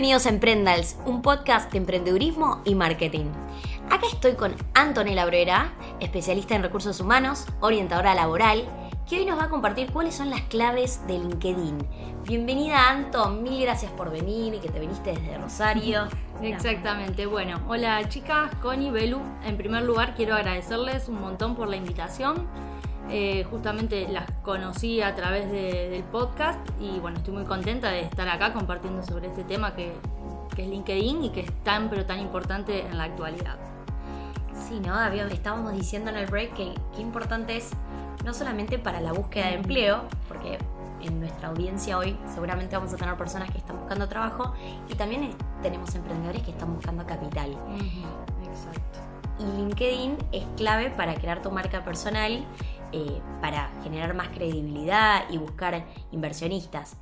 Bienvenidos a Emprendals, un podcast de emprendedurismo y marketing. Acá estoy con Antonella Brera, especialista en recursos humanos, orientadora laboral, que hoy nos va a compartir cuáles son las claves de LinkedIn. Bienvenida Anton, mil gracias por venir y que te viniste desde Rosario. Exactamente, bueno, hola chicas, Connie, Belu. En primer lugar quiero agradecerles un montón por la invitación. Eh, justamente las conocí a través del podcast y bueno, estoy muy contenta de estar acá compartiendo sobre este tema que, es LinkedIn y que es tan pero tan importante en la actualidad. Sí, ¿no? Estábamos diciendo en el break que, qué importante es no solamente para la búsqueda de empleo, porque en nuestra audiencia hoy seguramente vamos a tener personas que están buscando trabajo y también tenemos emprendedores que están buscando capital. Exacto. Y LinkedIn es clave para crear tu marca personal eh, para generar más credibilidad y buscar inversionistas.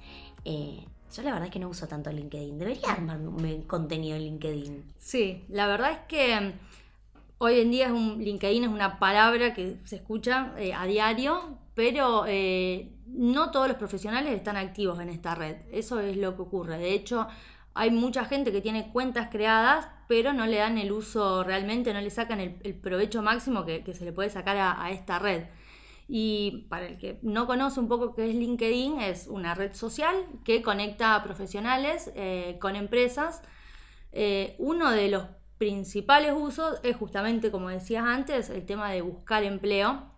Eh, yo la verdad es que no uso tanto LinkedIn. Debería armarme contenido en LinkedIn. Sí, la verdad es que mm, hoy en día un, LinkedIn es una palabra que se escucha eh, a diario, pero no todos los profesionales están activos en esta red. Eso es lo que ocurre. De hecho, hay mucha gente que tiene cuentas creadas, pero no le dan el uso realmente, no le sacan el, provecho máximo que, se le puede sacar a esta red. Y para el que no conoce un poco qué es LinkedIn, es una red social que conecta a profesionales eh, con empresas. Eh, uno de los principales usos es justamente, como decías antes, el tema de buscar empleo.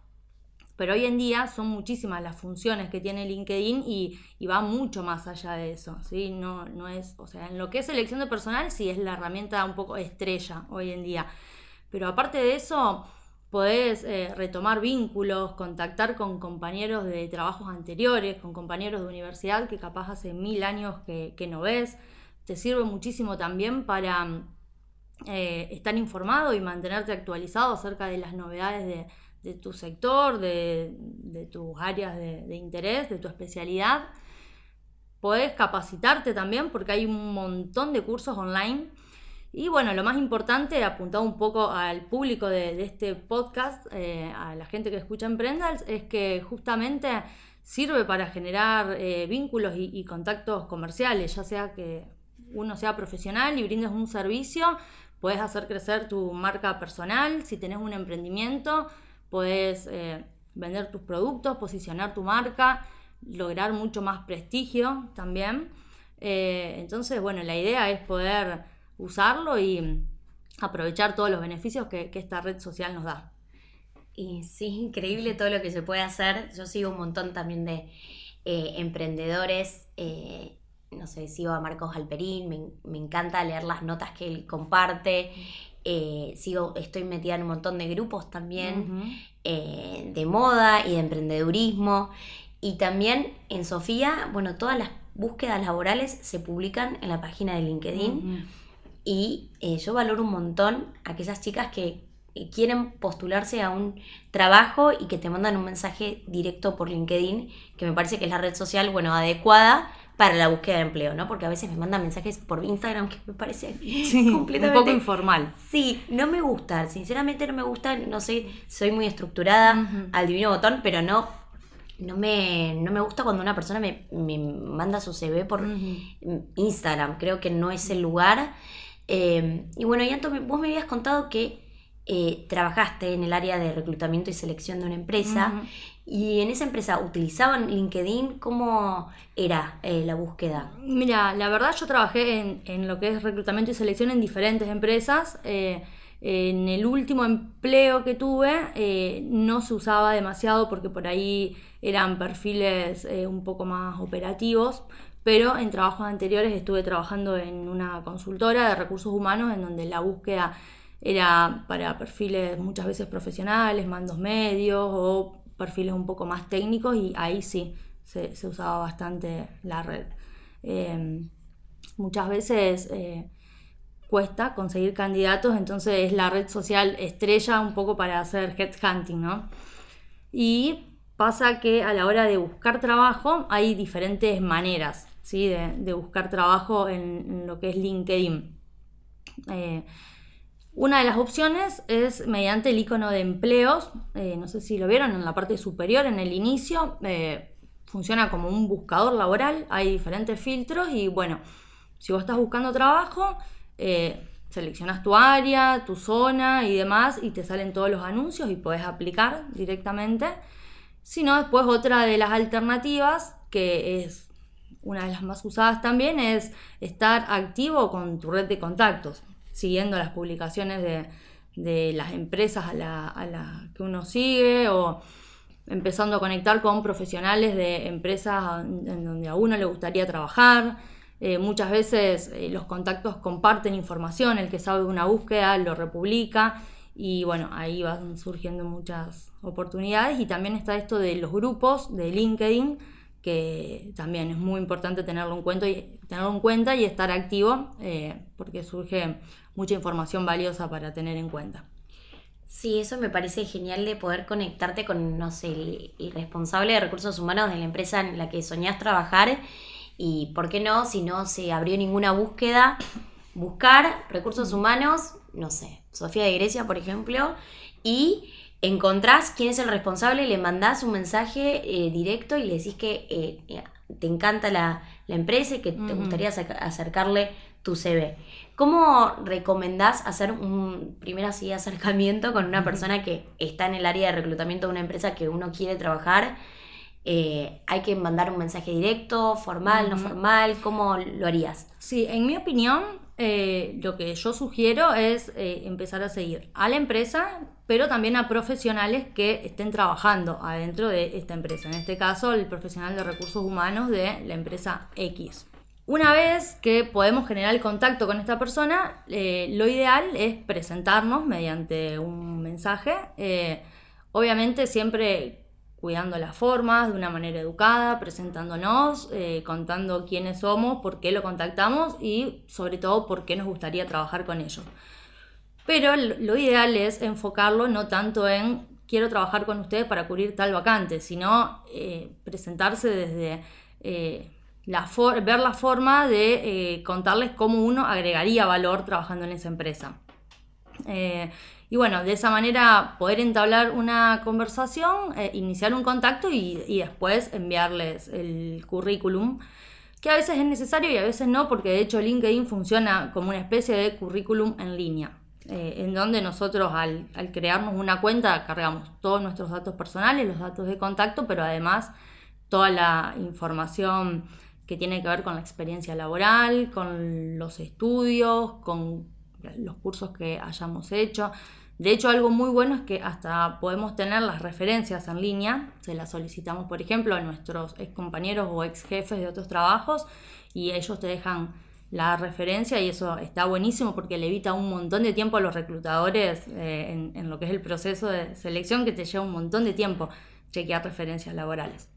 Pero hoy en día son muchísimas las funciones que tiene LinkedIn y, va mucho más allá de eso. ¿sí? No, no es, o sea, en lo que es selección de personal, sí es la herramienta un poco estrella hoy en día. Pero aparte de eso, podés eh, retomar vínculos, contactar con compañeros de trabajos anteriores, con compañeros de universidad que capaz hace mil años que, no ves. Te sirve muchísimo también para eh, estar informado y mantenerte actualizado acerca de las novedades de, tu sector, de, tus áreas de, interés, de tu especialidad. Podés capacitarte también porque hay un montón de cursos online y bueno, lo más importante, apuntado un poco al público de, este podcast, eh, a la gente que escucha Emprendals, es que justamente sirve para generar eh, vínculos y, contactos comerciales, ya sea que uno sea profesional y brindes un servicio, puedes hacer crecer tu marca personal, si tenés un emprendimiento, puedes eh, vender tus productos, posicionar tu marca, lograr mucho más prestigio también. entonces, bueno, la idea es poder usarlo y aprovechar todos los beneficios que, esta red social nos da. Y sí, increíble todo lo que se puede hacer. Yo sigo un montón también de eh, emprendedores. Eh, no sé, sigo a Marcos Alperín, me, encanta leer las notas que él comparte. Eh, sigo, estoy metida en un montón de grupos también de moda y de emprendedurismo. Y también en Sofía, bueno, todas las búsquedas laborales se publican en la página de LinkedIn. Y eh, yo valoro un montón a aquellas chicas que eh, quieren postularse a un trabajo y que te mandan un mensaje directo por LinkedIn, que me parece que es la red social, bueno, adecuada para la búsqueda de empleo, ¿no? Porque a veces me mandan mensajes por Instagram que me parece completamente... Un poco informal. Sí, no me gusta, sinceramente no me gusta, no sé, soy muy estructurada al divino botón, pero no, no, me, no me gusta cuando una persona me, manda su CV por Instagram, creo que no es el lugar. Em, y bueno, y Anto, vos me habías contado que eh, trabajaste en el área de reclutamiento y selección de una empresa. Y en esa empresa, ¿utilizaban LinkedIn? ¿Cómo era eh, la búsqueda? Mira, la verdad yo trabajé en, lo que es reclutamiento y selección en diferentes empresas. Eh, en el último empleo que tuve no se usaba demasiado porque por ahí eran perfiles un poco más operativos, pero en trabajos anteriores estuve trabajando en una consultora de recursos humanos en donde la búsqueda era para perfiles muchas veces profesionales, mandos medios o perfiles un poco más técnicos y ahí sí se, usaba bastante la red. Em, muchas veces eh, cuesta conseguir candidatos, entonces es la red social estrella un poco para hacer headhunting, ¿no? Y pasa que a la hora de buscar trabajo hay diferentes maneras de, buscar trabajo en, lo que es LinkedIn. Eh, una de las opciones es mediante el icono de empleos, eh, no sé si lo vieron en la parte superior, en el inicio, eh, funciona como un buscador laboral, hay diferentes filtros y bueno, Si vos estás buscando trabajo, seleccionas tu área, tu zona y demás y te salen todos los anuncios y puedes aplicar directamente. Si no, después otra de las alternativas, que es una de las más usadas también, es estar activo con tu red de contactos, siguiendo las publicaciones de, las empresas a las la que uno sigue o empezando a conectar con profesionales de empresas en donde a uno le gustaría trabajar. Eh, muchas veces eh, los contactos comparten información, el que sabe de una búsqueda lo republica y bueno, ahí van surgiendo muchas oportunidades y también está esto de los grupos de LinkedIn que también es muy importante tenerlo en cuenta y, tenerlo en cuenta y estar activo eh, porque surge mucha información valiosa para tener en cuenta. Sí, eso me parece genial de poder conectarte con, no sé, el, responsable de recursos humanos de la empresa en la que soñás trabajar y, ¿por qué no? Si no se abrió ninguna búsqueda, buscar recursos humanos, no sé, Sofía de Grecia, por ejemplo, y encontrás quién es el responsable, le mandás un mensaje eh, directo y le decís que eh, te encanta la, empresa y que te gustaría acercarle tu CV. ¿Cómo recomendás hacer un primer así acercamiento con una persona que está en el área de reclutamiento de una empresa que uno quiere trabajar? Eh, ¿Hay que mandar un mensaje directo, formal, no formal? ¿Cómo lo harías? Sí, en mi opinión, lo que yo sugiero es empezar a seguir a la empresa pero también a profesionales que estén trabajando adentro de esta empresa. En este caso, el profesional de recursos humanos de la empresa X. Una vez que podemos generar el contacto con esta persona, eh, lo ideal es presentarnos mediante un mensaje, eh, obviamente siempre cuidando las formas, de una manera educada, presentándonos, eh, contando quiénes somos, por qué lo contactamos y sobre todo por qué nos gustaría trabajar con ellos. Pero lo ideal es enfocarlo no tanto en quiero trabajar con ustedes para cubrir tal vacante, sino eh, presentarse desde eh, la ver la forma de contarles cómo uno agregaría valor trabajando en esa empresa. Y bueno, de esa manera poder entablar una conversación, iniciar un contacto y, después enviarles el currículum que a veces es necesario y a veces no, porque de hecho LinkedIn funciona como una especie de currículum en línea. Eh, en donde nosotros al, crearnos una cuenta cargamos todos nuestros datos personales, los datos de contacto, pero además toda la información que tiene que ver con la experiencia laboral, con los estudios, con los cursos que hayamos hecho. De hecho, algo muy bueno es que hasta podemos tener las referencias en línea, se las solicitamos, por ejemplo, a nuestros ex compañeros o ex jefes de otros trabajos y ellos te dejan la referencia y eso está buenísimo porque le evita un montón de tiempo a los reclutadores eh, en, lo que es el proceso de selección que te lleva un montón de tiempo chequear referencias laborales.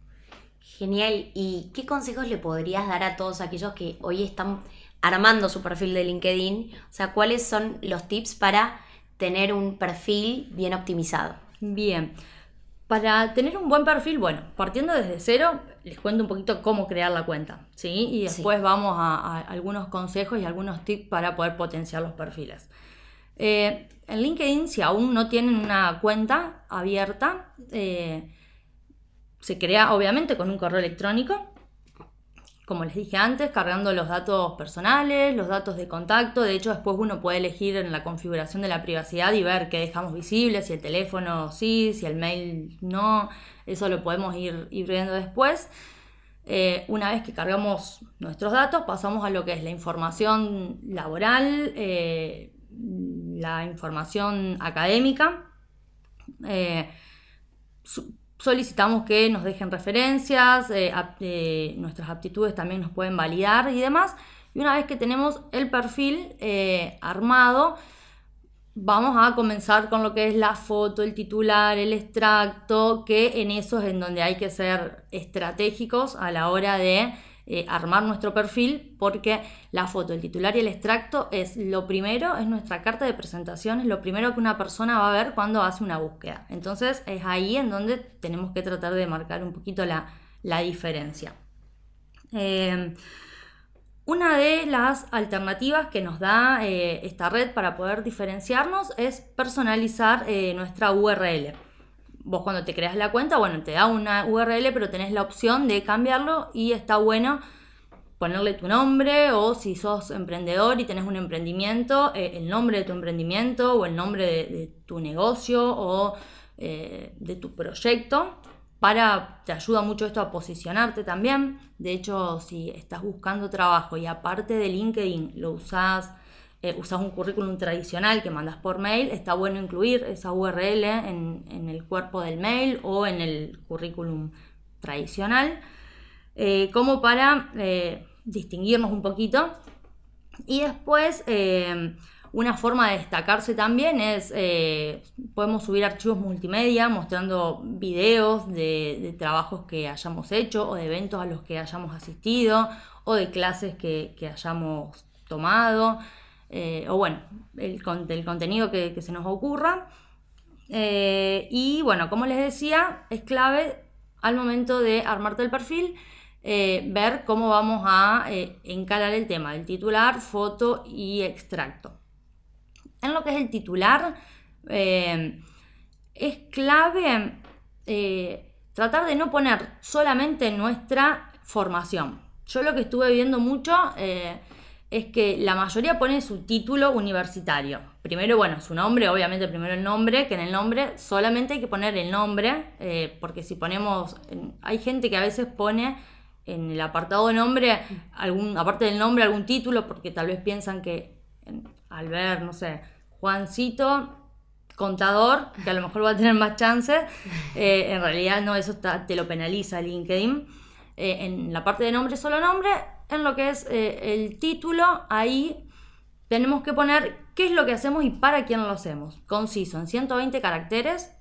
Genial. ¿Y qué consejos le podrías dar a todos aquellos que hoy están armando su perfil de LinkedIn? O sea, ¿cuáles son los tips para tener un perfil bien optimizado? Bien. Para tener un buen perfil, bueno, partiendo desde cero, les cuento un poquito cómo crear la cuenta, ¿sí? Y después vamos a, algunos consejos y algunos tips para poder potenciar los perfiles. Eh, en LinkedIn, si aún no tienen una cuenta abierta, eh, se crea obviamente con un correo electrónico como les dije antes, cargando los datos personales, los datos de contacto. De hecho, después uno puede elegir en la configuración de la privacidad y ver qué dejamos visible, si el teléfono sí, si el mail no. Eso lo podemos ir, viendo después. Eh, una vez que cargamos nuestros datos, pasamos a lo que es la información laboral, eh, la información académica. Eh, solicitamos que nos dejen referencias, eh, eh, nuestras aptitudes también nos pueden validar y demás. Y una vez que tenemos el perfil eh, armado, vamos a comenzar con lo que es la foto, el titular, el extracto, que en eso es en donde hay que ser estratégicos a la hora de eh, armar nuestro perfil porque la foto, el titular y el extracto es lo primero, es nuestra carta de presentación, es lo primero que una persona va a ver cuando hace una búsqueda. Entonces es ahí en donde tenemos que tratar de marcar un poquito la, diferencia. Eh, una de las alternativas que nos da eh, esta red para poder diferenciarnos es personalizar nuestra URL vos cuando te creas la cuenta, bueno, te da una URL, pero tenés la opción de cambiarlo y está bueno ponerle tu nombre o si sos emprendedor y tenés un emprendimiento, eh, el nombre de tu emprendimiento o el nombre de, tu negocio o eh, de tu proyecto. Para, te ayuda mucho esto a posicionarte también. De hecho, si estás buscando trabajo y aparte de LinkedIn lo usás, eh, usas un currículum tradicional que mandas por mail, está bueno incluir esa URL en, el cuerpo del mail o en el currículum tradicional. Eh, como para eh, distinguirnos un poquito. Y después, eh, una forma de destacarse también es, podemos subir archivos multimedia mostrando videos de, trabajos que hayamos hecho o de eventos a los que hayamos asistido o de clases que, hayamos tomado. O bueno, el, contenido que, se nos ocurra. y bueno, como les decía, es clave al momento de armarte el perfil eh, ver cómo vamos a eh, encarar el tema del titular, foto y extracto. En lo que es el titular, eh, es clave tratar de no poner solamente nuestra formación. Yo lo que estuve viendo mucho es que la mayoría pone su título universitario. Primero, bueno, su nombre, obviamente primero el nombre, que en el nombre solamente hay que poner el nombre, porque si ponemos, hay gente que a veces pone en el apartado de nombre, algún, aparte del nombre, algún título, porque tal vez piensan que al ver, no sé, Juancito, contador, que a lo mejor va a tener más chances, eh, en realidad no, eso te lo penaliza LinkedIn. Eh, en la parte de nombre, solo nombre, en lo que es eh, el título, ahí tenemos que poner qué es lo que hacemos y para quién lo hacemos. Conciso, en 120 caracteres,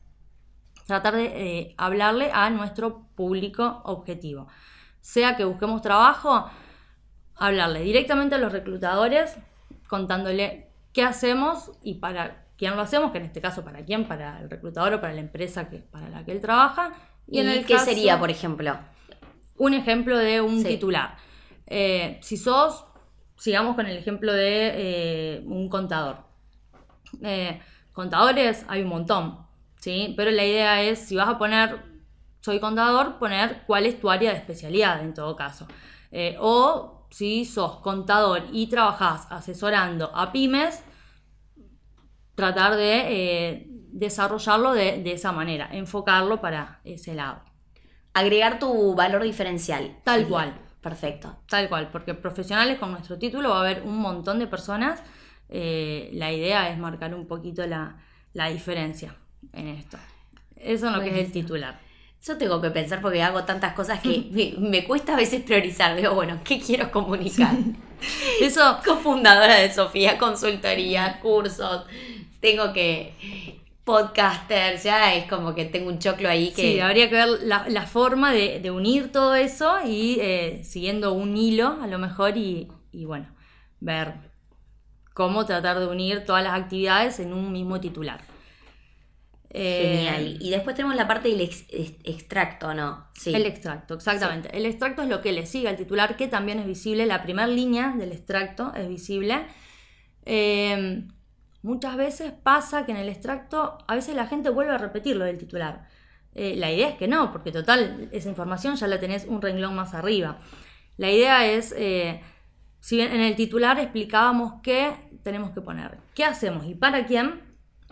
tratar de hablarle a nuestro público objetivo sea que busquemos trabajo, hablarle directamente a los reclutadores, contándole qué hacemos y para quién lo hacemos, que en este caso para quién, para el reclutador o para la empresa que, para la que él trabaja. ¿Y, en el qué sería, por ejemplo? Un ejemplo de un titular. Eh, si sos, sigamos con el ejemplo de eh, un contador. Eh, contadores hay un montón, ¿sí? Pero la idea es, si vas a poner soy contador, poner cuál es tu área de especialidad en todo caso. O si sos contador y trabajás asesorando a pymes, tratar de desarrollarlo de, esa manera, enfocarlo para ese lado. Agregar tu valor diferencial. Tal cual. Perfecto. Tal cual, porque profesionales con nuestro título va a haber un montón de personas. Eh, la idea es marcar un poquito la, diferencia en esto. Eso es lo que es el titular. Yo tengo que pensar porque hago tantas cosas que me, cuesta a veces priorizar. Digo, bueno, ¿qué quiero comunicar? Eso, cofundadora de Sofía, consultoría, cursos, tengo que podcaster, ya es como que tengo un choclo ahí que... Sí, habría que ver la, forma de, unir todo eso y eh, siguiendo un hilo a lo mejor y, y bueno, ver cómo tratar de unir todas las actividades en un mismo titular. Genial. Eh, y después tenemos la parte del extracto, ¿no? Sí. El extracto, exactamente. El extracto es lo que le sigue al titular, que también es visible. La primera línea del extracto es visible. Eh, muchas veces pasa que en el extracto, a veces la gente vuelve a repetir lo del titular. Eh, la idea es que no, porque total, esa información ya la tenés un renglón más arriba. La idea es, si bien en el titular explicábamos qué tenemos que poner, qué hacemos y para quién,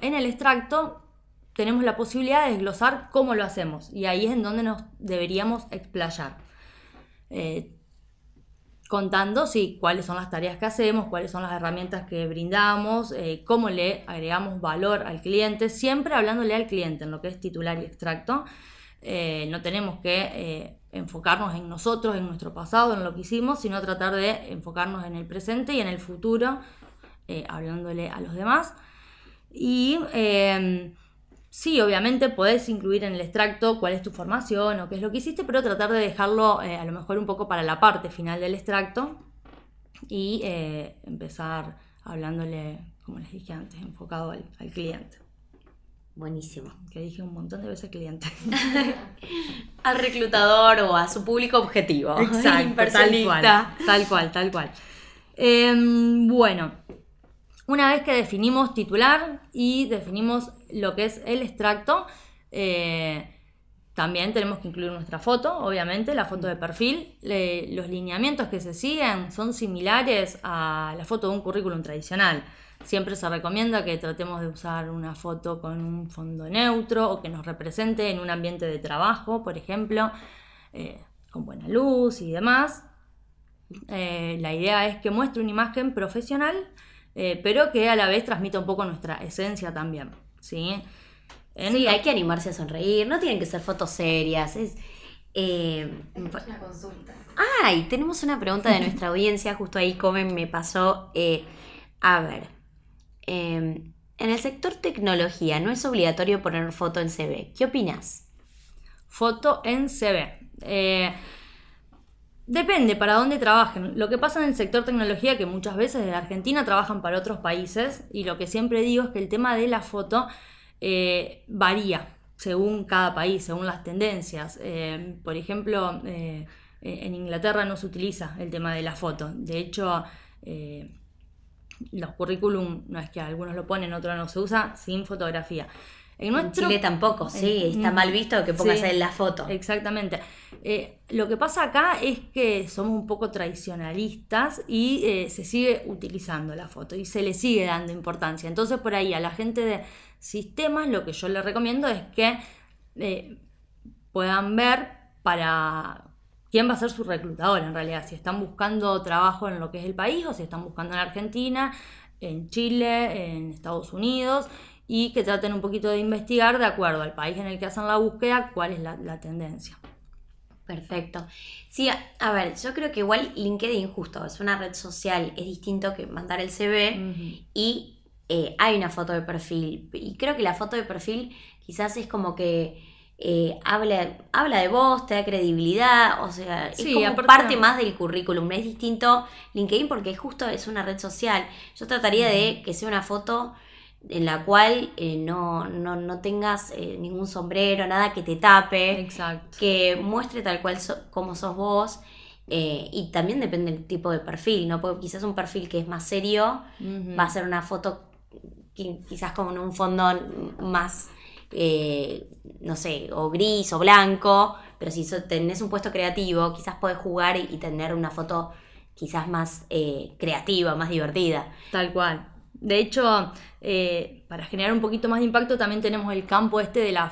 en el extracto tenemos la posibilidad de desglosar cómo lo hacemos y ahí es en donde nos deberíamos explayar. Eh, contando, sí, cuáles son las tareas que hacemos, cuáles son las herramientas que brindamos, eh, cómo le agregamos valor al cliente, siempre hablándole al cliente en lo que es titular y extracto. Eh, no tenemos que enfocarnos en nosotros, en nuestro pasado, en lo que hicimos, sino tratar de enfocarnos en el presente y en el futuro, hablándole a los demás. Y Sí, obviamente podés incluir en el extracto cuál es tu formación o qué es lo que hiciste, pero tratar de dejarlo eh, a lo mejor un poco para la parte final del extracto y eh, empezar hablándole, como les dije antes, enfocado al, cliente. Buenísimo. Que dije un montón de veces cliente. al reclutador o a su público objetivo. Exacto, tal cual, tal cual, tal cual. Em, bueno, una vez que definimos titular y definimos lo que es el extracto, eh, también tenemos que incluir nuestra foto, obviamente, la foto de perfil. los lineamientos que se siguen son similares a la foto de un currículum tradicional. Siempre se recomienda que tratemos de usar una foto con un fondo neutro o que nos represente en un ambiente de trabajo, por ejemplo, eh, con buena luz y demás. Eh, la idea es que muestre una imagen profesional, eh, pero que a la vez transmita un poco nuestra esencia también. ¿sí? sí, hay que animarse a sonreír, no tienen que ser fotos serias. Es, una consulta. Ay, tenemos una pregunta de nuestra audiencia, justo ahí Comen me pasó. a ver, em, en el sector tecnología no es obligatorio poner foto en CV. ¿Qué opinas? Foto en CV. Eh, depende para dónde trabajen. Lo que pasa en el sector tecnología, que muchas veces de Argentina trabajan para otros países, y lo que siempre digo es que el tema de la foto eh, varía según cada país, según las tendencias. Eh, por ejemplo, en Inglaterra no se utiliza el tema de la foto. De hecho, los currículum, no es que algunos lo ponen, otros no se usa, sin fotografía. En, Chile tampoco, sí, está mal visto que pongas en la foto. Exactamente. Eh, lo que pasa acá es que somos un poco tradicionalistas y eh, se sigue utilizando la foto y se le sigue dando importancia. Entonces por ahí a la gente de sistemas lo que yo les recomiendo es que eh, puedan ver para quién va a ser su reclutador en realidad, si están buscando trabajo en lo que es el país o si están buscando en Argentina, en Chile, en Estados Unidos y que traten un poquito de investigar de acuerdo al país en el que hacen la búsqueda cuál es la, tendencia. Perfecto. Sí, a, ver, yo creo que igual LinkedIn justo es una red social, es distinto que mandar el CV y eh, hay una foto de perfil. Y creo que la foto de perfil quizás es como que eh, habla, habla de vos, te da credibilidad, o sea, es como parte más del currículum. Es distinto LinkedIn porque justo es una red social. Yo trataría de que sea una foto en la cual eh, no, no, tengas eh, ningún sombrero, nada que te tape, que muestre tal cual como sos vos. Eh, y también depende del tipo de perfil, ¿no? Porque quizás un perfil que es más serio va a ser una foto quizás con un fondo más, no sé, o gris o blanco, pero si tenés un puesto creativo, quizás podés jugar y, y tener una foto quizás más creativa, más divertida. Tal cual. De hecho, eh, para generar un poquito más de impacto también tenemos el campo este de la,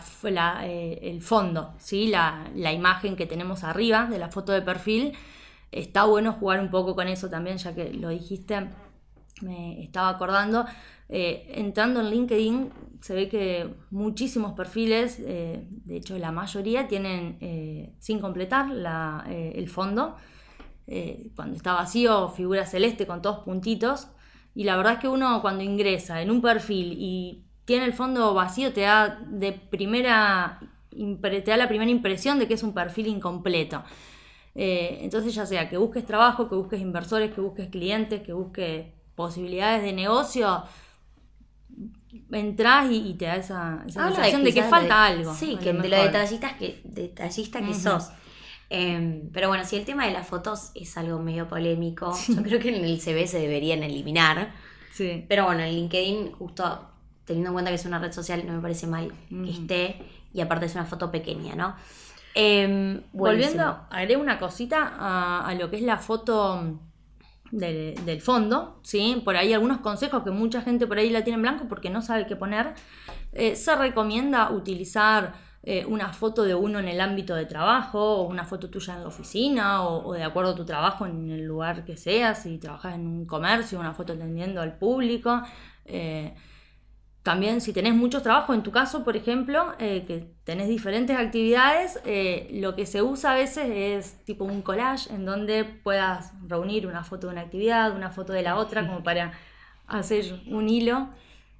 eh, el fondo, ¿sí? La, imagen que tenemos arriba de la foto de perfil. Está bueno jugar un poco con eso también, ya que lo dijiste, me estaba acordando. Eh, entrando en LinkedIn se ve que muchísimos perfiles, de hecho la mayoría, tienen sin completar el fondo. cuando está vacío, figura celeste con todos puntitos. Y la verdad es que uno cuando ingresa en un perfil y tiene el fondo vacío te da de primera te da la primera impresión de que es un perfil incompleto. Eh, entonces ya sea que busques trabajo, que busques inversores, que busques clientes, que busques posibilidades de negocio, entras y, te da esa, sensación de, que falta algo. Sí, que de lo detallista que, detallista que sos. Em, pero bueno, si el tema de las fotos es algo medio polémico, yo creo que en el CV se deberían eliminar. Sí. Pero bueno, en LinkedIn, justo teniendo en cuenta que es una red social, no me parece mal que esté. Y aparte es una foto pequeña, ¿no? Eh, Volviendo, haré una cosita a, lo que es la foto del, del, fondo, ¿sí? Por ahí algunos consejos que mucha gente por ahí la tiene en blanco porque no sabe qué poner. Eh, se recomienda utilizar eh, una foto de uno en el ámbito de trabajo, o una foto tuya en la oficina, o, de acuerdo a tu trabajo en el lugar que seas, si trabajas en un comercio, una foto atendiendo al público. Eh, también si tenés muchos trabajos, en tu caso, por ejemplo, eh, que tenés diferentes actividades, lo que se usa a veces es tipo un collage en donde puedas reunir una foto de una actividad, una foto de la otra, como para hacer un hilo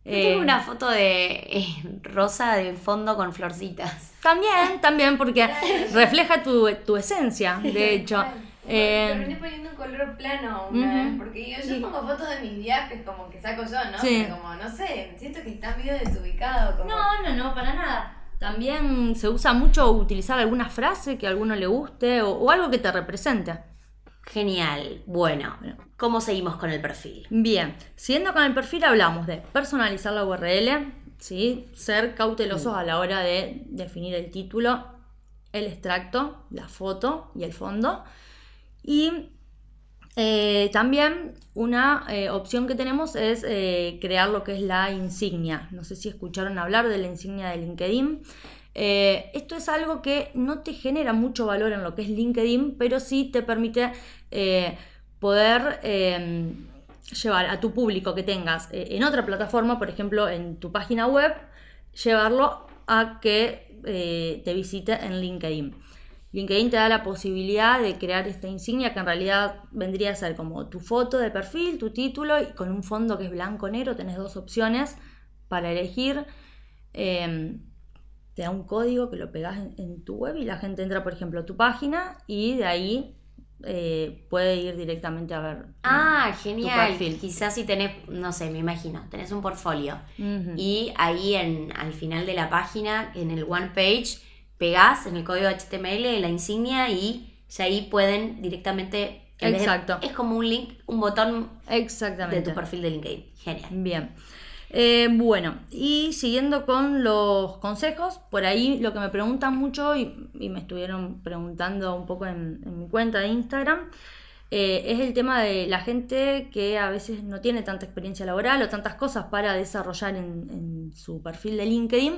tengo eh, una foto de eh, rosa de fondo con florcitas. También, también, porque refleja tu, esencia, de hecho. Eh, terminé poniendo un color plano una vez, porque yo, pongo fotos de mis viajes como que saco yo, ¿no? Sí. como, no sé, siento que está medio desubicado. Como... No, no, no, para nada. También se usa mucho utilizar alguna frase que a alguno le guste o algo que te represente. Genial. Bueno, ¿cómo seguimos con el perfil? Bien, siguiendo con el perfil hablamos de personalizar la URL, ¿sí? ser cautelosos a la hora de definir el título el extracto, la foto y el fondo. Y eh, también una eh, opción que tenemos es eh, crear lo que es la insignia. No sé si escucharon hablar de la insignia de LinkedIn. Esto es algo que no te genera mucho valor en lo que es LinkedIn, pero sí te permite poder em, llevar a tu público que tengas en otra plataforma, por ejemplo en tu página web, llevarlo a que te visite en LinkedIn. LinkedIn te da la posibilidad de crear esta insignia que en realidad vendría a ser como tu foto de perfil, tu título y con un fondo que es blanco-negro tenés dos opciones para elegir. Em, te da un código que lo pegas en, tu web y la gente entra, por ejemplo, a tu página y de ahí eh, puede ir directamente a ver. Ah, genial. Quizás si tenés, no sé, me imagino, tenés un portfolio y ahí en, al final de la página, en el one page, pegás en el código HTML la insignia y ya ahí pueden directamente... Exacto. es como un link, un botón Exactamente. de tu perfil de LinkedIn. Genial. Bien. Eh, bueno, y siguiendo con los consejos, por ahí lo que me preguntan mucho y, me estuvieron preguntando un poco en, mi cuenta de Instagram, eh, es el tema de la gente que a veces no tiene tanta experiencia laboral o tantas cosas para desarrollar en, en su perfil de LinkedIn.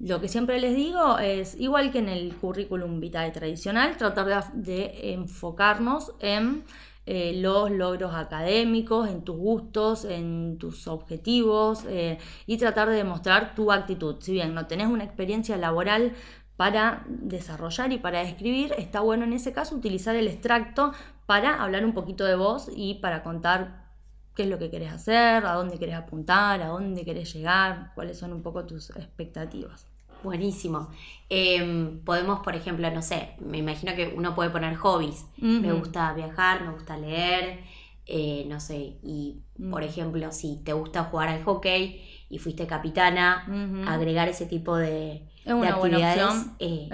Lo que siempre les digo es, igual que en el currículum vitae tradicional, tratar de, enfocarnos en eh, los logros académicos, en tus gustos, en tus objetivos eh, y tratar de demostrar tu actitud. Si bien no tenés una experiencia laboral para desarrollar y para escribir, está bueno en ese caso utilizar el extracto para hablar un poquito de vos y para contar qué es lo que querés hacer, a dónde querés apuntar, a dónde querés llegar, cuáles son un poco tus expectativas. Buenísimo. Em, podemos, por ejemplo, no sé, me imagino que uno puede poner hobbies. Me gusta viajar, me gusta leer, eh, no sé, y mm. por ejemplo, si te gusta jugar al hockey y fuiste capitana, agregar ese tipo de, es una Buena opción. Eh,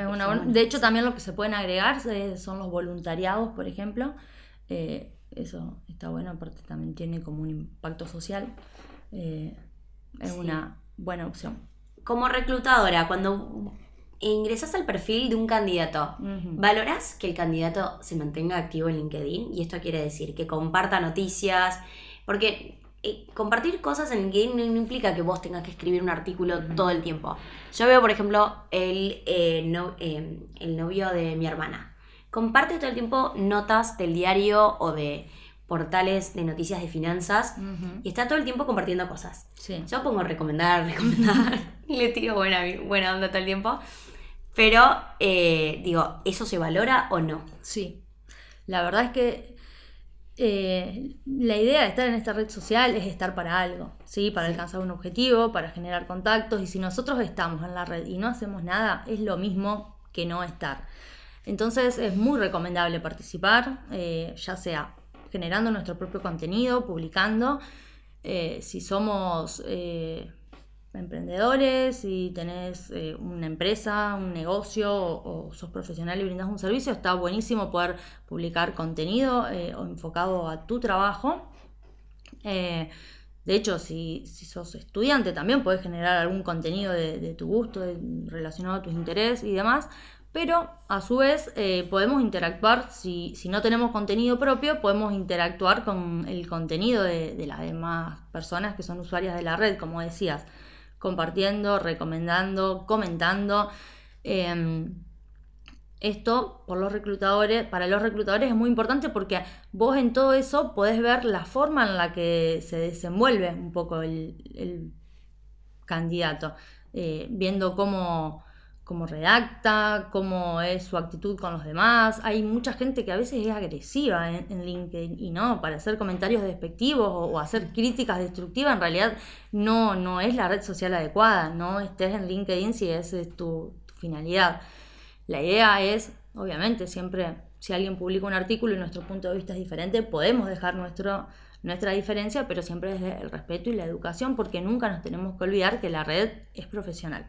de hecho, también lo que se pueden agregar eh, son los voluntariados, por ejemplo. Eso está bueno, aparte también tiene como un impacto social. Eh, es una buena opción. Como reclutadora, cuando ingresas al perfil de un candidato, ¿valoras que el candidato se mantenga activo en LinkedIn? Y esto quiere decir que comparta noticias, porque eh, compartir cosas en LinkedIn no, implica que vos tengas que escribir un artículo todo el tiempo. Yo veo, por ejemplo, el, eh, el novio de mi hermana comparte todo el tiempo notas del diario o de portales de noticias de finanzas y está todo el tiempo compartiendo cosas. Yo pongo recomendar, recomendar, y le tiro buena, buena onda todo el tiempo. Pero, eh, digo, ¿eso se valora o no? Sí. La verdad es que eh, la idea de estar en esta red social es estar para algo, ¿sí? Para alcanzar un objetivo, para generar contactos. Y si nosotros estamos en la red y no hacemos nada, es lo mismo que no estar. Entonces es muy recomendable participar, eh, ya sea generando nuestro propio contenido, publicando. Eh, si somos eh, emprendedores, si tenés una empresa, un negocio o, sos profesional y brindas un servicio, está buenísimo poder publicar contenido enfocado a tu trabajo. de hecho, si, sos estudiante, también puedes generar algún contenido de, tu gusto, relacionado a tus intereses y demás pero a su vez eh, podemos interactuar, si, no tenemos contenido propio, podemos interactuar con el contenido de, las demás personas que son usuarias de la red, como decías, compartiendo, recomendando, comentando. Em, esto por los reclutadores, para los reclutadores es muy importante porque vos en todo eso podés ver la forma en la que se desenvuelve un poco el, candidato, eh, viendo cómo cómo redacta, cómo es su actitud con los demás. Hay mucha gente que a veces es agresiva en, LinkedIn y no, para hacer comentarios despectivos o, hacer críticas destructivas en realidad no, no es la red social adecuada, no estés en LinkedIn si esa es tu, finalidad. La idea es, obviamente, siempre si alguien publica un artículo y nuestro punto de vista es diferente, podemos dejar nuestro, nuestra diferencia, pero siempre desde el respeto y la educación, porque nunca nos tenemos que olvidar que la red es profesional.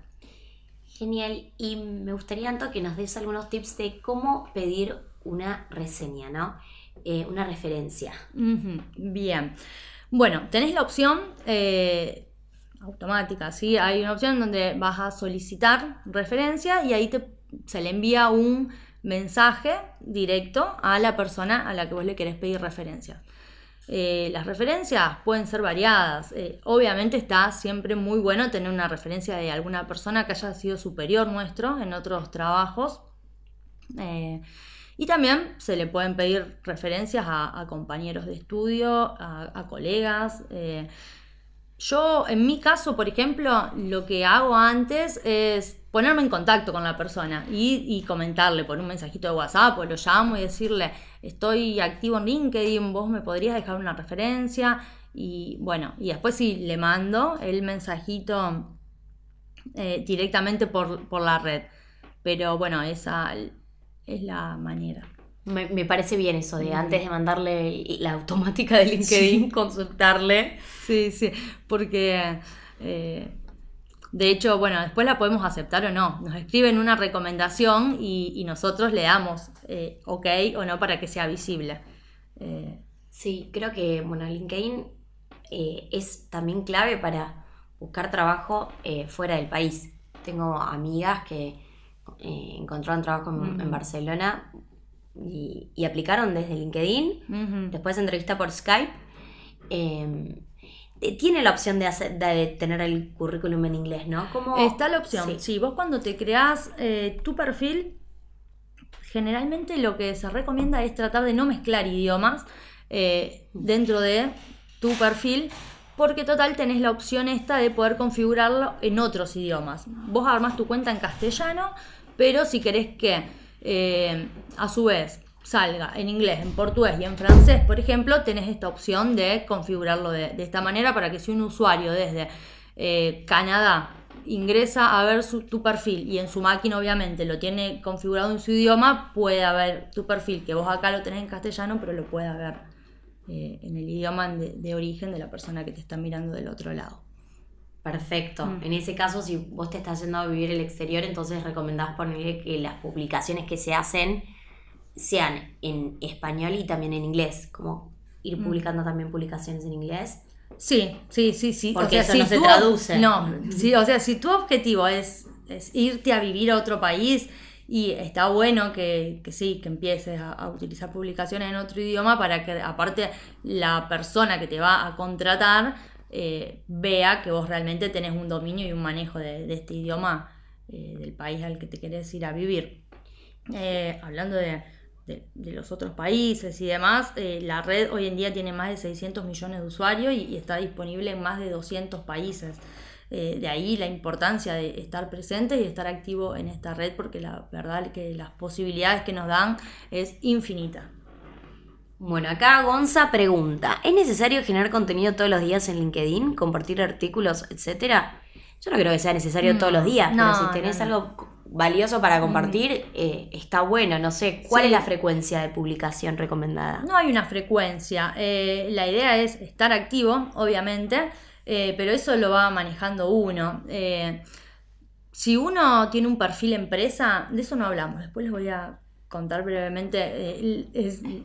Genial. Y me gustaría, Anto, que nos des algunos tips de cómo pedir una reseña, ¿no? Eh, una referencia. Bien. Bueno, tenés la opción eh, automática, ¿sí? Hay una opción donde vas a solicitar referencia y ahí te se le envía un mensaje directo a la persona a la que vos le querés pedir referencias. Eh, las referencias pueden ser variadas. Eh, obviamente está siempre muy bueno tener una referencia de alguna persona que haya sido superior nuestro en otros trabajos. Eh, y también se le pueden pedir referencias a, compañeros de estudio, a, colegas. yo, en mi caso, por ejemplo, lo que hago antes es ponerme en contacto con la persona y, comentarle por un mensajito de WhatsApp o lo llamo y decirle, estoy activo en LinkedIn, vos me podrías dejar una referencia y bueno, y después sí le mando el mensajito eh, directamente por, la red. Pero bueno, esa es la manera. Me, parece bien eso de antes de mandarle la automática de LinkedIn, consultarle. Sí, sí, porque... Eh, de hecho, bueno, después la podemos aceptar o no. Nos escriben una recomendación y, nosotros le damos eh, ok o no para que sea visible. Eh, sí, creo que bueno, LinkedIn eh, es también clave para buscar trabajo fuera del país. Tengo amigas que encontraron trabajo en, Barcelona y, aplicaron desde LinkedIn, después entrevista por Skype. Em, eh, tiene la opción de, hacer, de tener el currículum en inglés, ¿no? Está la opción. Sí. vos cuando te creas eh, tu perfil, generalmente lo que se recomienda es tratar de no mezclar idiomas eh, dentro de tu perfil, porque total tenés la opción esta de poder configurarlo en otros idiomas. Vos armas tu cuenta en castellano, pero si querés que a su vez salga en inglés, en portugués y en francés, por ejemplo, tenés esta opción de configurarlo de, esta manera para que si un usuario desde eh, Canadá ingresa a ver tu perfil y en su máquina obviamente lo tiene configurado en su idioma, pueda ver tu perfil, que vos acá lo tenés en castellano, pero lo pueda ver eh, en el idioma de, origen de la persona que te está mirando del otro lado. Perfecto. Mm. En ese caso, si vos te estás yendo a vivir el exterior, entonces recomendás ponerle que las publicaciones que se hacen sean en español y también en inglés, como ir mm. publicando también publicaciones en inglés. Sí, sí, sí, sí. Porque eso no se traduce. No, sí, o sea, si tu objetivo es, irte a vivir a otro país y está bueno que, sí, que empieces a, utilizar publicaciones en otro idioma para que aparte la persona que te va a contratar eh, vea que vos realmente tenés un dominio y un manejo de, este idioma eh, del país al que te querés ir a vivir. Eh, hablando de, de, los otros países y demás, eh, la red hoy en día tiene más de 600 millones de usuarios y, está disponible en más de 200 países. Eh, de ahí la importancia de estar presente y estar activo en esta red porque la verdad que las posibilidades que nos dan es infinita. Bueno, acá Gonza pregunta, ¿es necesario generar contenido todos los días en LinkedIn, compartir artículos, etcétera? Yo no creo que sea necesario todos los días, pero si tenés algo valioso para compartir, eh, está bueno. No sé, ¿cuál es la frecuencia de publicación recomendada? No hay una frecuencia. Eh, la idea es estar activo, obviamente, eh, pero eso lo va manejando uno. si uno tiene un perfil empresa, de eso no hablamos. Después les voy a contar brevemente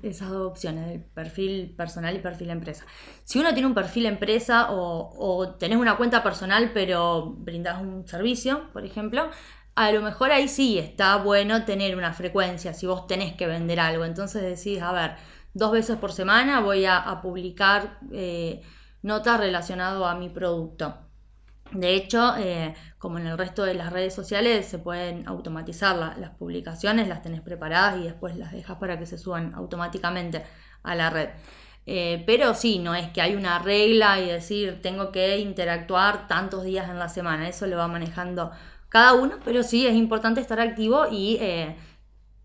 esas dos opciones, el perfil personal y perfil empresa. Si uno tiene un perfil empresa o, o tenés una cuenta personal pero brindás un servicio, por ejemplo, a lo mejor ahí sí está bueno tener una frecuencia si vos tenés que vender algo. Entonces decís, a ver, dos veces por semana voy a, publicar eh, notas relacionadas a mi producto. De hecho, eh, como en el resto de las redes sociales, se pueden automatizar las publicaciones, las tenés preparadas y después las dejas para que se suban automáticamente a la red. Eh, pero sí, no es que hay una regla y decir tengo que interactuar tantos días en la semana, eso lo va manejando cada uno, pero sí es importante estar activo y eh,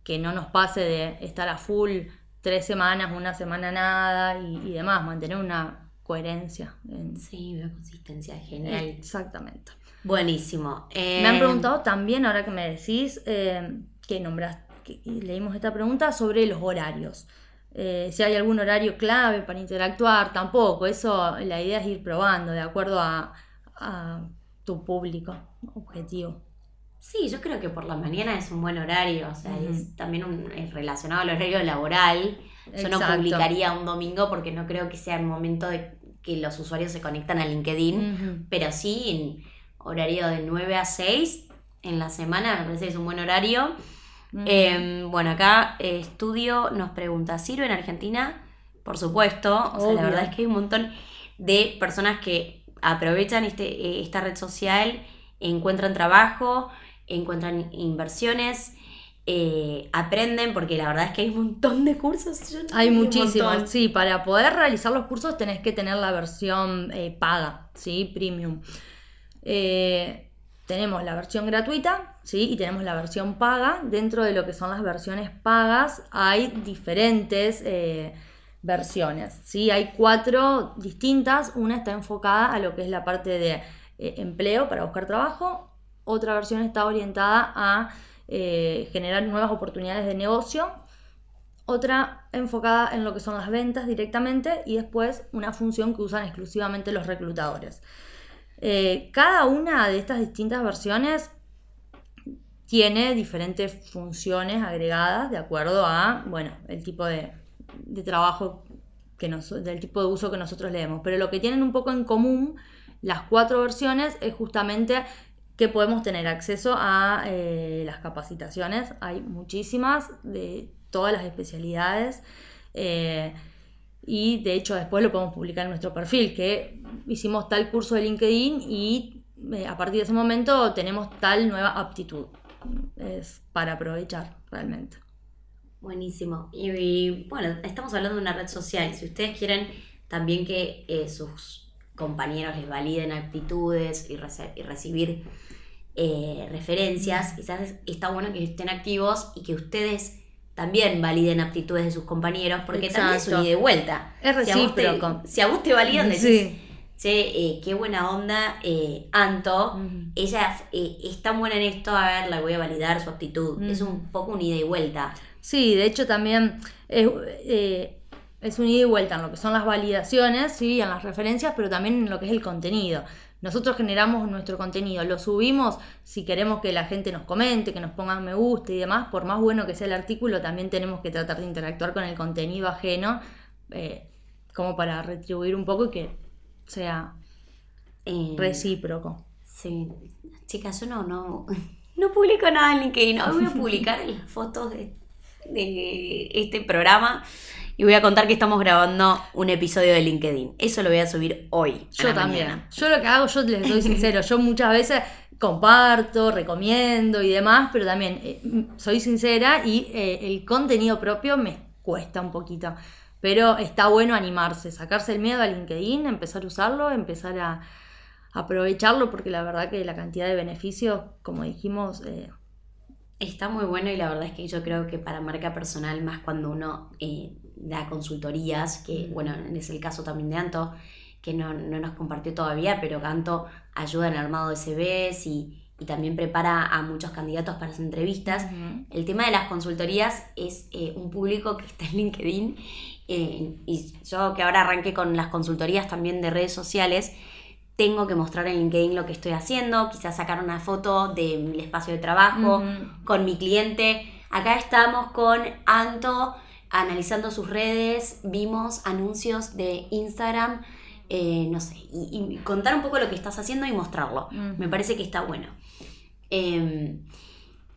que no nos pase de estar a full tres semanas, una semana nada y, demás, mantener una coherencia. Sí, una consistencia genial. Exactamente. Buenísimo. Me han eh, preguntado también, ahora que me decís, eh, que nombras, que leímos esta pregunta sobre los horarios. si hay algún horario clave para interactuar, tampoco. Eso, la idea es ir probando de acuerdo a tu público objetivo. Sí, yo creo que por la mañana es un buen horario, o sea, es también un, relacionado al horario laboral. Yo no publicaría un domingo porque no creo que sea el momento de que los usuarios se conectan a LinkedIn, pero sí en horario de 9 a 6 en la semana, me parece que es un buen horario. Em, bueno, acá eh, Estudio nos pregunta, ¿sirve en Argentina? Por supuesto, o sea, la verdad es que hay un montón de personas que aprovechan este, eh, esta red social, encuentran trabajo, encuentran inversiones, eh, aprenden, porque la verdad es que hay un montón de cursos. hay muchísimos, sí, para poder realizar los cursos tenés que tener la versión paga, ¿sí? Premium. tenemos la versión gratuita, ¿sí? Y tenemos la versión paga. Dentro de lo que son las versiones pagas hay diferentes eh, versiones, ¿sí? Hay cuatro distintas. Una está enfocada a lo que es la parte de eh, empleo para buscar trabajo. Otra versión está orientada a eh, generar nuevas oportunidades de negocio. Otra enfocada en lo que son las ventas directamente y después una función que usan exclusivamente los reclutadores. cada una de estas distintas versiones tiene diferentes funciones agregadas de acuerdo a, bueno, el tipo de, trabajo que del tipo de uso que nosotros leemos. Pero lo que tienen un poco en común las cuatro versiones es justamente que podemos tener acceso a eh, las capacitaciones. Hay muchísimas de todas las especialidades. Eh, y de hecho después lo podemos publicar en nuestro perfil, que hicimos tal curso de LinkedIn y eh, a partir de ese momento tenemos tal nueva aptitud es para aprovechar realmente. Buenísimo. Y, bueno, estamos hablando de una red social. Si ustedes quieren también que eh, sus compañeros les validen actitudes y, recibir eh, referencias, quizás está bueno que estén activos y que ustedes también validen aptitudes de sus compañeros, porque también es un ida y vuelta. Es recíproco. Si a vos te, validan, decís, che, eh, qué buena onda, eh, Anto, ella eh, es tan buena en esto, a ver, la voy a validar su actitud. Es un poco un ida y vuelta. Sí, de hecho también es, es un ida y vuelta en lo que son las validaciones, sí, en las referencias, pero también en lo que es el contenido. Nosotros generamos nuestro contenido, lo subimos si queremos que la gente nos comente, que nos pongan me gusta y demás, por más bueno que sea el artículo, también tenemos que tratar de interactuar con el contenido ajeno, como para retribuir un poco y que sea eh, recíproco. Sí. Chicas, yo no, no, no publico nada en LinkedIn. Hoy voy a publicar las fotos de, este programa y voy a contar que estamos grabando un episodio de LinkedIn. Eso lo voy a subir hoy. Yo también. Yo lo que hago, yo les soy sincero, yo muchas veces comparto, recomiendo y demás, pero también eh, soy sincera y eh, el contenido propio me cuesta un poquito. Pero está bueno animarse, sacarse el miedo a LinkedIn, empezar a usarlo, empezar a aprovecharlo, porque la verdad que la cantidad de beneficios, como dijimos, eh, Está muy bueno y la verdad es que yo creo que para marca personal, más cuando uno eh, da consultorías, que bueno, es el caso también de Anto, que no, nos compartió todavía, pero Anto ayuda en el armado de CVs y, también prepara a muchos candidatos para las entrevistas. El tema de las consultorías es eh, un público que está en LinkedIn eh, y yo que ahora arranqué con las consultorías también de redes sociales, tengo que mostrar en LinkedIn lo que estoy haciendo, quizás sacar una foto de mi espacio de trabajo con mi cliente. Acá estamos con Anto analizando sus redes, vimos anuncios de Instagram, eh, no sé, y, contar un poco lo que estás haciendo y mostrarlo. Me parece que está bueno. Em,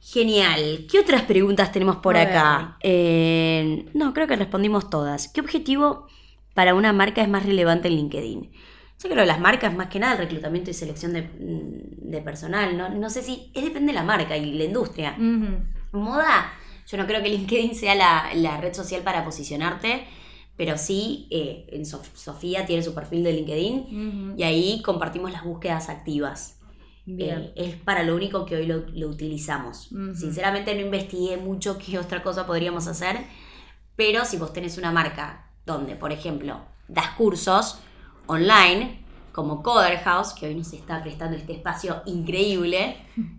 Genial. ¿Qué otras preguntas tenemos por acá? Eh, no, creo que respondimos todas. ¿Qué objetivo para una marca es más relevante en LinkedIn? Yo creo que las marcas, más que nada, el reclutamiento y selección de, mm, personal. ¿no? sé si. Es depende de la marca y la industria. Moda, yo no creo que LinkedIn sea la, red social para posicionarte. Pero sí, eh, en Sofía tiene su perfil de LinkedIn y ahí compartimos las búsquedas activas. Eh, es para lo único que hoy lo, utilizamos. Sinceramente no investigué mucho qué otra cosa podríamos hacer, pero si vos tenés una marca donde, por ejemplo, das cursos online, como Coder House, que hoy nos está prestando este espacio increíble,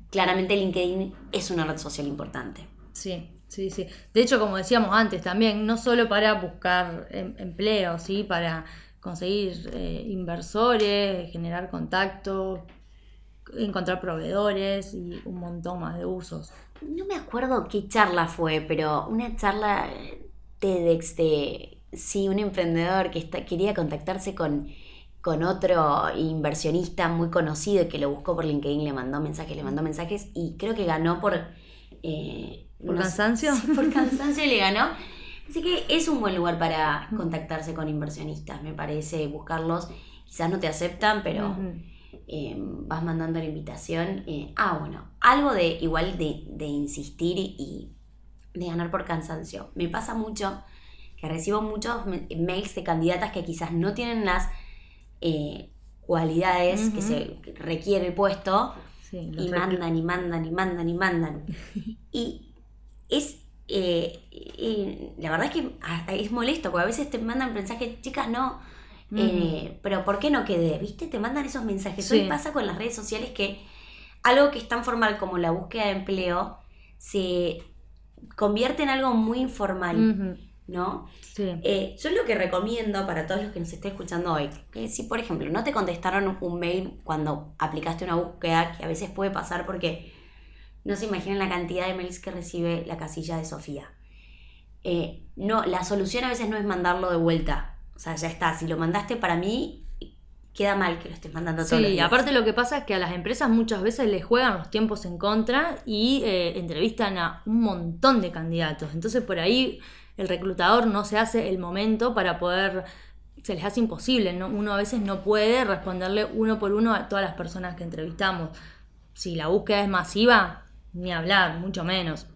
claramente LinkedIn es una red social importante. Sí, sí, sí. De hecho, como decíamos antes también, no solo para buscar em, empleo, ¿sí? para conseguir eh, inversores, generar contactos, encontrar proveedores y un montón más de usos. No me acuerdo qué charla fue, pero una charla TEDx de, sí, un emprendedor que está, quería contactarse con con otro inversionista muy conocido que lo buscó por LinkedIn, le mandó mensajes, le mandó mensajes y creo que ganó por... Eh, ¿Por cansancio? por cansancio le ganó. Así que es un buen lugar para contactarse con inversionistas, me parece, buscarlos. Quizás no te aceptan, pero eh, vas mandando la invitación. Eh, ah, bueno, algo de igual de, de insistir y de ganar por cansancio. Me pasa mucho que recibo muchos mails de candidatas que quizás no tienen las eh, cualidades que se requiere el puesto y mandan y mandan y mandan y mandan. y es, eh, la verdad es que es molesto, porque a veces te mandan mensajes, chicas, no, eh, pero ¿por qué no quedé? ¿Viste? Te mandan esos mensajes. Hoy pasa con las redes sociales que algo que es tan formal como la búsqueda de empleo se convierte en algo muy informal. ¿No? Eh, yo lo que recomiendo para todos los que nos estén escuchando hoy, que si por ejemplo no te contestaron un mail cuando aplicaste una búsqueda, que a veces puede pasar porque no se imaginan la cantidad de mails que recibe la casilla de Sofía. Eh, no, la solución a veces no es mandarlo de vuelta. O sea, ya está. Si lo mandaste para mí, queda mal que lo estés mandando todo. Sí, aparte lo que pasa es que a las empresas muchas veces les juegan los tiempos en contra y eh, entrevistan a un montón de candidatos. Entonces por ahí el reclutador no se hace el momento para poder, se les hace imposible, ¿no? uno a veces no puede responderle uno por uno a todas las personas que entrevistamos. Si la búsqueda es masiva, ni hablar, mucho menos.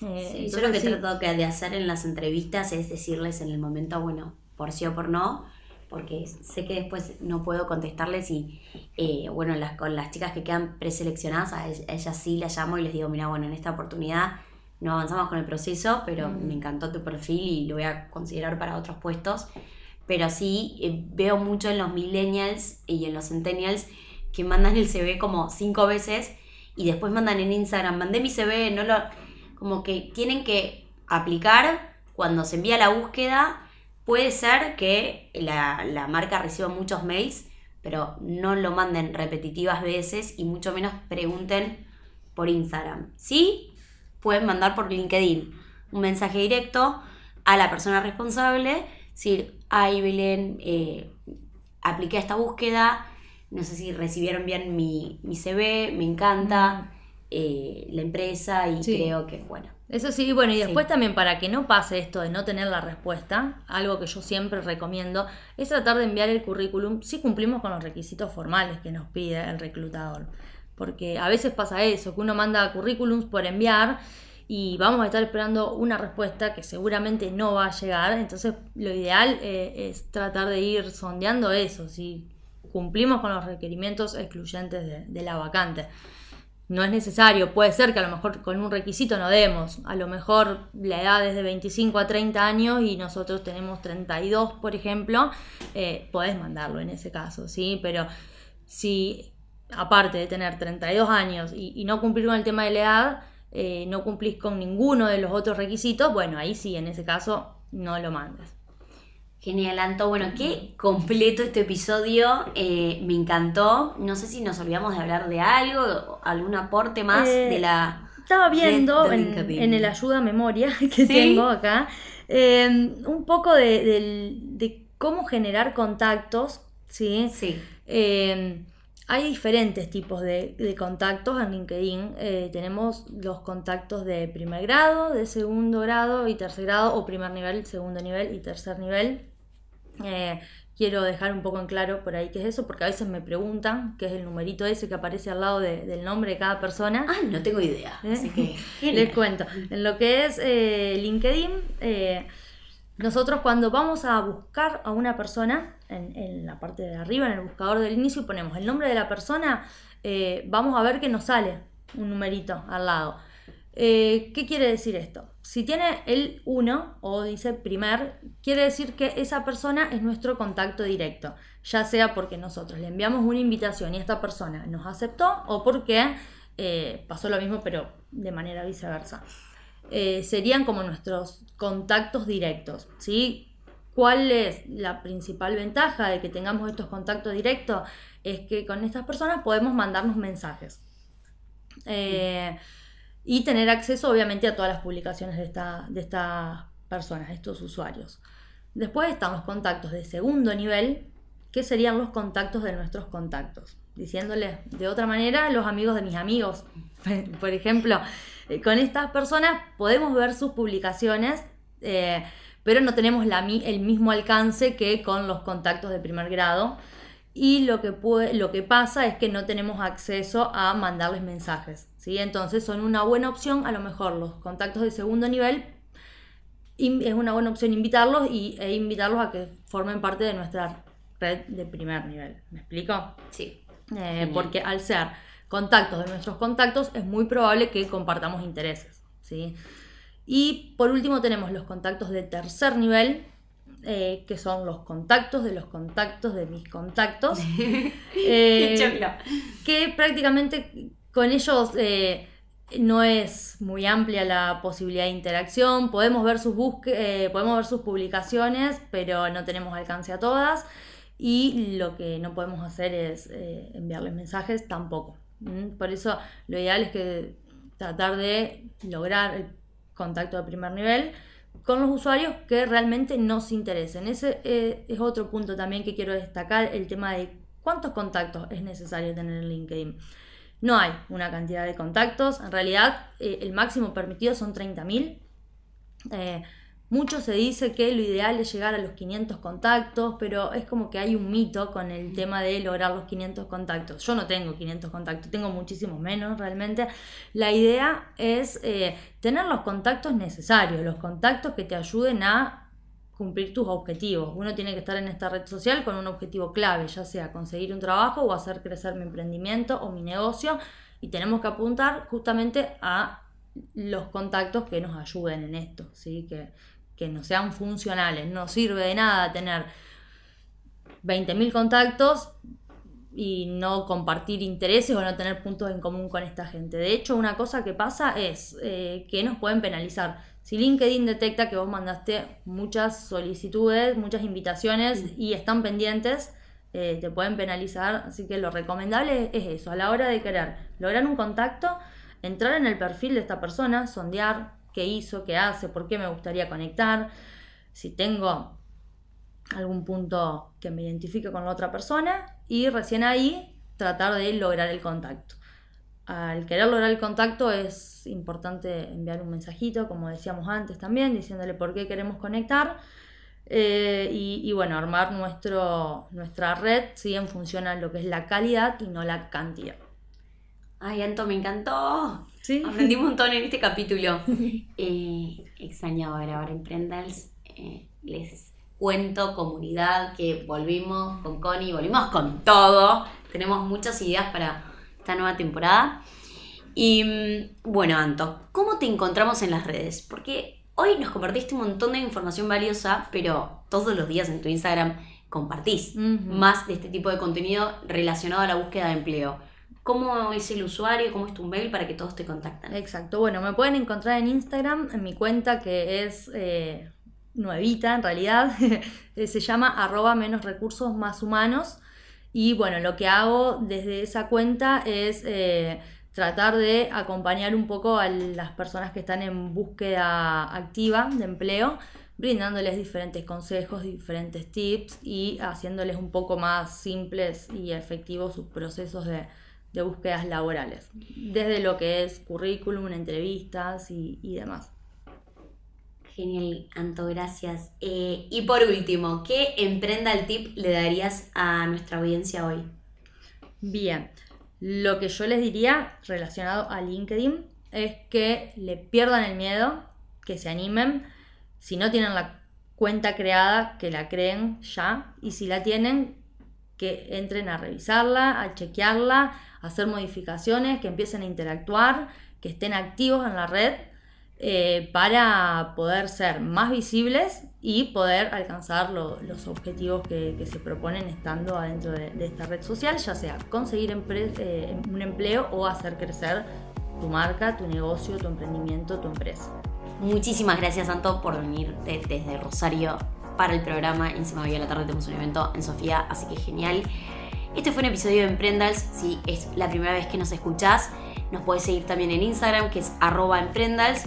Eh, yo lo que trato de hacer en las entrevistas es decirles en el momento, bueno, por sí o por no, porque sé que después no puedo contestarles y, eh, bueno, las, con las chicas que quedan preseleccionadas, a ellas sí las llamo y les digo, mira, bueno, en esta oportunidad no avanzamos con el proceso, pero mm. me encantó tu perfil y lo voy a considerar para otros puestos. Pero sí eh, veo mucho en los millennials y en los centennials que mandan el CV como cinco veces y después mandan en Instagram, mandé mi CV, no lo... Como que tienen que aplicar cuando se envía la búsqueda. Puede ser que la, la marca reciba muchos mails, pero no lo manden repetitivas veces y mucho menos pregunten por Instagram. ¿Sí? Pueden mandar por LinkedIn un mensaje directo a la persona responsable, decir, ay Belén, eh, apliqué esta búsqueda, no sé si recibieron bien mi, mi CV, me encanta eh, la empresa y creo que bueno. Eso sí, bueno, y después también para que no pase esto de no tener la respuesta, algo que yo siempre recomiendo, es tratar de enviar el currículum. Si cumplimos con los requisitos formales que nos pide el reclutador porque a veces pasa eso, que uno manda currículums por enviar y vamos a estar esperando una respuesta que seguramente no va a llegar, entonces lo ideal eh, es tratar de ir sondeando eso, si cumplimos con los requerimientos excluyentes de, la vacante. No es necesario, puede ser que a lo mejor con un requisito no demos, a lo mejor la edad es de 25 a 30 años y nosotros tenemos 32, por ejemplo, eh, podés mandarlo en ese caso, ¿sí? Pero si aparte de tener 32 años y, no cumplir con el tema de la edad, eh, no cumplís con ninguno de los otros requisitos, bueno, ahí sí, en ese caso, no lo mandas. Genial, Anto. Bueno, qué completo este episodio. Eh, me encantó. No sé si nos olvidamos de hablar de algo, algún aporte más eh, de la. Estaba viendo en, el ayuda memoria que tengo acá un poco de, cómo generar contactos. Sí. Sí. Hay diferentes tipos de, contactos en LinkedIn. Eh, tenemos los contactos de primer grado, de segundo grado y tercer grado, o primer nivel, segundo nivel y tercer nivel. Eh, quiero dejar un poco en claro por ahí qué es eso, porque a veces me preguntan qué es el numerito ese que aparece al lado del nombre de cada persona. Ah, no tengo idea. ¿Eh? Así que les cuento. En lo que es LinkedIn, nosotros cuando vamos a buscar a una persona, en, la parte de arriba, en el buscador del inicio, ponemos el nombre de la persona, eh, vamos a ver que nos sale un numerito al lado. Eh, ¿Qué quiere decir esto? Si tiene el 1 o dice primer, quiere decir que esa persona es nuestro contacto directo, ya sea porque nosotros le enviamos una invitación y esta persona nos aceptó o porque eh, pasó lo mismo pero de manera viceversa. Serían como nuestros contactos directos, ¿sí? ¿Cuál es la principal ventaja de que tengamos estos contactos directos? Es que con estas personas podemos mandarnos mensajes. Eh, y tener acceso obviamente a todas las publicaciones de, de estas personas, de estos usuarios. Después están los contactos de segundo nivel, qué serían los contactos de nuestros contactos. Diciéndole de otra manera, los amigos de mis amigos. Por ejemplo, eh, con estas personas podemos ver sus publicaciones, eh, pero no tenemos el mismo alcance que con los contactos de primer grado. Y lo que, lo que pasa es que no tenemos acceso a mandarles mensajes. ¿sí? Entonces son una buena opción, a lo mejor los contactos de segundo nivel es una buena opción invitarlos y, e invitarlos a que formen parte de nuestra red de primer nivel. ¿Me explico? Sí. Eh, porque al ser contactos de nuestros contactos es muy probable que compartamos intereses. ¿sí? Y por último tenemos los contactos de tercer nivel, eh, que son los contactos de los contactos de mis contactos. eh, que prácticamente con ellos eh, no es muy amplia la posibilidad de interacción. Podemos ver sus, eh, podemos ver sus publicaciones, pero no tenemos alcance a todas. Y lo que no podemos hacer es enviarles mensajes tampoco. Por eso lo ideal es que tratar de lograr el contacto de primer nivel con los usuarios que realmente nos interesen. Ese eh, es otro punto también que quiero destacar, el tema de cuántos contactos es necesario tener en LinkedIn. No hay una cantidad de contactos, en realidad eh, el máximo permitido son 30.000. Eh, mucho se dice que lo ideal es llegar a los 500 contactos, pero es como que hay un mito con el tema de lograr los 500 contactos. Yo no tengo 500 contactos, tengo muchísimos menos realmente. La idea es eh, tener los contactos necesarios, los contactos que te ayuden a cumplir tus objetivos. Uno tiene que estar en esta red social con un objetivo clave, ya sea conseguir un trabajo o hacer crecer mi emprendimiento o mi negocio. Y tenemos que apuntar justamente a los contactos que nos ayuden en esto, ¿sí? que, que no sean funcionales. No sirve de nada tener 20.000 contactos y no compartir intereses o no tener puntos en común con esta gente. De hecho, una cosa que pasa es eh, que nos pueden penalizar si LinkedIn detecta que vos mandaste muchas solicitudes, muchas invitaciones y están pendientes, eh, te pueden penalizar. Así que lo recomendable es eso, a la hora de querer lograr un contacto, entrar en el perfil de esta persona, sondear qué hizo, qué hace, por qué me gustaría conectar, si tengo algún punto que me identifique con la otra persona y recién ahí tratar de lograr el contacto al querer lograr el contacto es importante enviar un mensajito, como decíamos antes también, diciéndole por qué queremos conectar. Eh, y, bueno, armar nuestro, nuestra red si en función a lo que es la calidad y no la cantidad. Ay, Anto, me encantó. ¿Sí? Aprendí un montón en este capítulo. eh, extrañaba grabar en Prendals. Eh, les cuento, comunidad, que volvimos con Connie, volvimos con todo. Tenemos muchas ideas para esta nueva temporada. Y mm, bueno, Anto, ¿cómo te encontramos en las redes? Porque hoy nos compartiste un montón de información valiosa, pero todos los días en tu Instagram compartís más de este tipo de contenido relacionado a la búsqueda de empleo. ¿Cómo es el usuario? ¿Cómo es tu mail para que todos te contacten? Exacto, bueno, me pueden encontrar en Instagram, en mi cuenta que es eh, nuevita en realidad, se llama arroba menos recursos más humanos. Y bueno, lo que hago desde esa cuenta es eh, tratar de acompañar un poco a las personas que están en búsqueda activa de empleo, brindándoles diferentes consejos, diferentes tips y haciéndoles un poco más simples y efectivos sus procesos de, búsquedas laborales, desde lo que es currículum, entrevistas y demás. Genial, Anto, gracias. Eh, y por último, ¿qué emprenda el tip le darías a nuestra audiencia hoy? Bien, lo que yo les diría relacionado a LinkedIn es que le pierdan el miedo, que se animen. Si no tienen la cuenta creada, que la creen ya. Y si la tienen, que entren a revisarla, a chequearla, a hacer modificaciones, que empiecen a interactuar, que estén activos en la red eh, para poder ser más visibles y poder alcanzar los objetivos que, se proponen estando adentro de, esta red social, ya sea conseguir eh, un empleo o hacer crecer tu marca, tu negocio, tu emprendimiento, tu empresa. Muchísimas gracias, Santo, por venir desde Rosario para el programa. Encima hoy a la tarde tenemos un evento en Sofía, así que genial. Este fue un episodio de Emprendals. Si es la primera vez que nos escuchás, nos puedes seguir también en Instagram, que es arroba emprendals.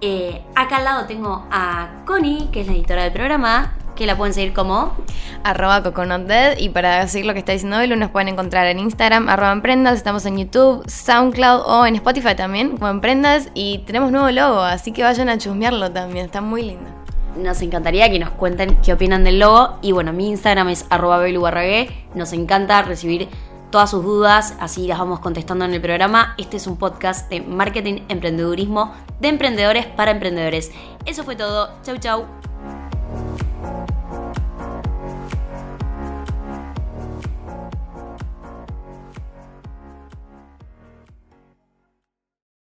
Eh, acá al lado tengo a Connie, que es la editora del programa, que la pueden seguir como arroba coconutdead y para seguir lo que está diciendo Belu nos pueden encontrar en Instagram arroba emprendas, estamos en YouTube, SoundCloud o en Spotify también como emprendas y tenemos nuevo logo, así que vayan a chusmearlo también, está muy lindo. Nos encantaría que nos cuenten qué opinan del logo y bueno, mi Instagram es arroba nos encanta recibir todas sus dudas, así las vamos contestando en el programa. Este es un podcast de marketing, emprendedurismo, de emprendedores para emprendedores. Eso fue todo. Chau, chau.